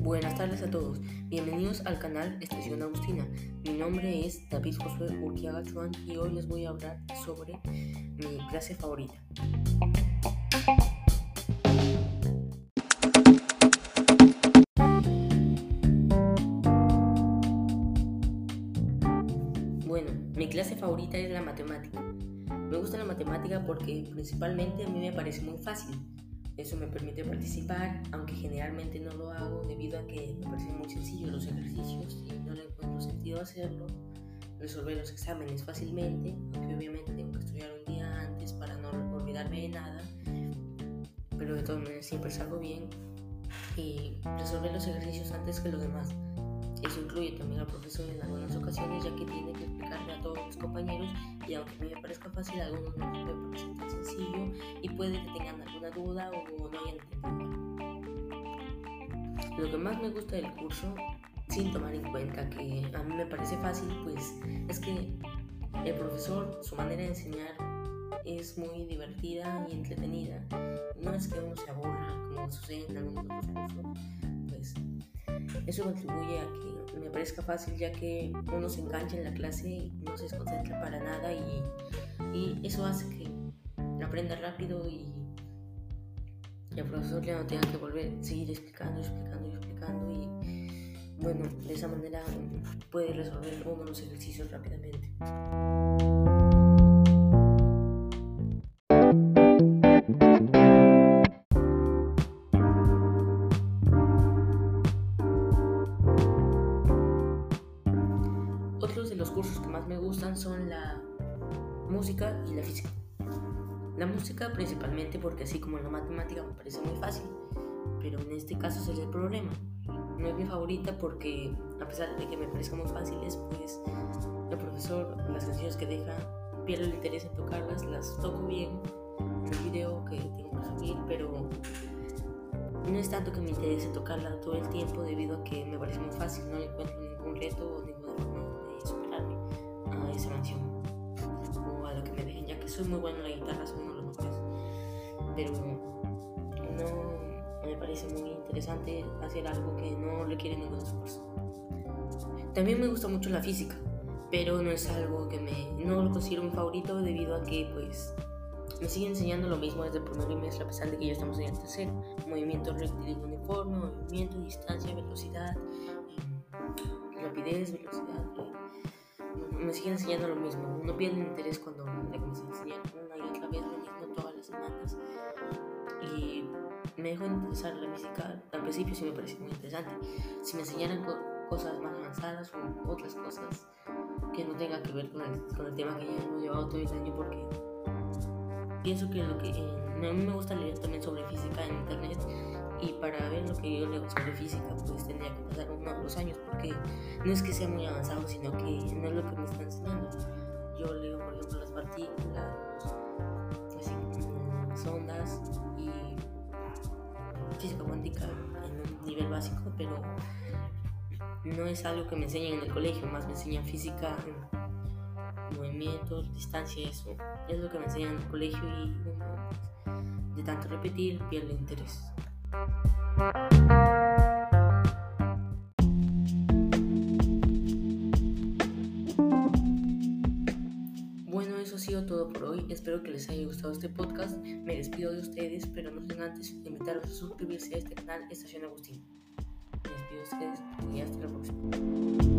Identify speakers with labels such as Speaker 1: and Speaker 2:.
Speaker 1: Buenas tardes a todos, bienvenidos al canal Estación Agustina. Mi nombre es David Josué Urquiaga Chuan y hoy les voy a hablar sobre mi clase favorita. Bueno, mi clase favorita es la matemática. Me gusta la matemática porque principalmente a mí me parece muy fácil. Eso me permite participar, aunque generalmente no lo hago debido a que me parecen muy sencillos los ejercicios y no le encuentro sentido hacerlo. Resolver los exámenes fácilmente, aunque obviamente tengo que estudiar un día antes para no olvidarme de nada, pero de todas maneras siempre salgo bien y resolver los ejercicios antes que los demás. Eso incluye también al profesor en algunas ocasiones, ya que tiene a todos los compañeros y aunque me parezca fácil, a algunos no puede parecer tan sencillo y puede que tengan alguna duda o no hayan entendido. Lo que más me gusta del curso, sin tomar en cuenta que a mí me parece fácil, pues es que el profesor, su manera de enseñar es muy divertida y entretenida. No es que uno se aburra como sucede en algunos otros cursos, pues eso contribuye a que me parezca fácil ya que uno se engancha en la clase y no se desconcentra para nada y, y eso hace que aprenda rápido y, y el profesor ya no tenga que volver a seguir explicando, explicando y explicando y bueno, de esa manera puede resolver uno los ejercicios rápidamente. Los cursos que más me gustan son la música y la física. La música principalmente porque así como la matemática me parece muy fácil, pero en este caso es el problema. No es mi favorita porque a pesar de que me parezca muy fáciles, pues el profesor, las canciones que deja, pierde el interés en tocarlas, las toco bien en el video que tengo que subir, pero no es tanto que me interese tocarla todo el tiempo debido a que me parece muy fácil, no le encuentro ningún reto o ninguna esa canción o a lo que me dejen, ya que soy muy bueno en la guitarra, de los mejores, pero no me parece muy interesante hacer algo que no requiere ningún esfuerzo. También me gusta mucho la física, pero no es algo que me no lo considero mi favorito debido a que pues me sigue enseñando lo mismo desde el primer trimestre a pesar de que ya estamos en el tercero. Movimiento rectilíneo uniforme, movimiento, distancia, velocidad, rapidez, velocidad. Me sigue enseñando lo mismo. No pierde interés cuando me enseñar una y otra vez lo mismo todas las semanas. Y me dejó interesar la física. Al principio sí me pareció muy interesante. Si me enseñaran co cosas más avanzadas o otras cosas que no tengan que ver con el, con el tema que ya hemos llevado todo el año porque pienso que lo que a mí me gusta leer también sobre física en internet y para ver lo que yo leo sobre física pues tendría que pasar unos dos años porque no es que sea muy avanzado sino que no es lo que me están enseñando. Yo leo por ejemplo las partículas así las ondas y física cuántica en un nivel básico pero no es algo que me enseñan en el colegio más me enseñan física movimientos, distancia, eso. Es lo que me enseñan en el colegio y uno, de tanto repetir pierde interés. Bueno, eso ha sido todo por hoy. Espero que les haya gustado este podcast. Me despido de ustedes, pero no sin antes invitarlos a suscribirse a este canal Estación Agustín. Me despido de ustedes y hasta la próxima.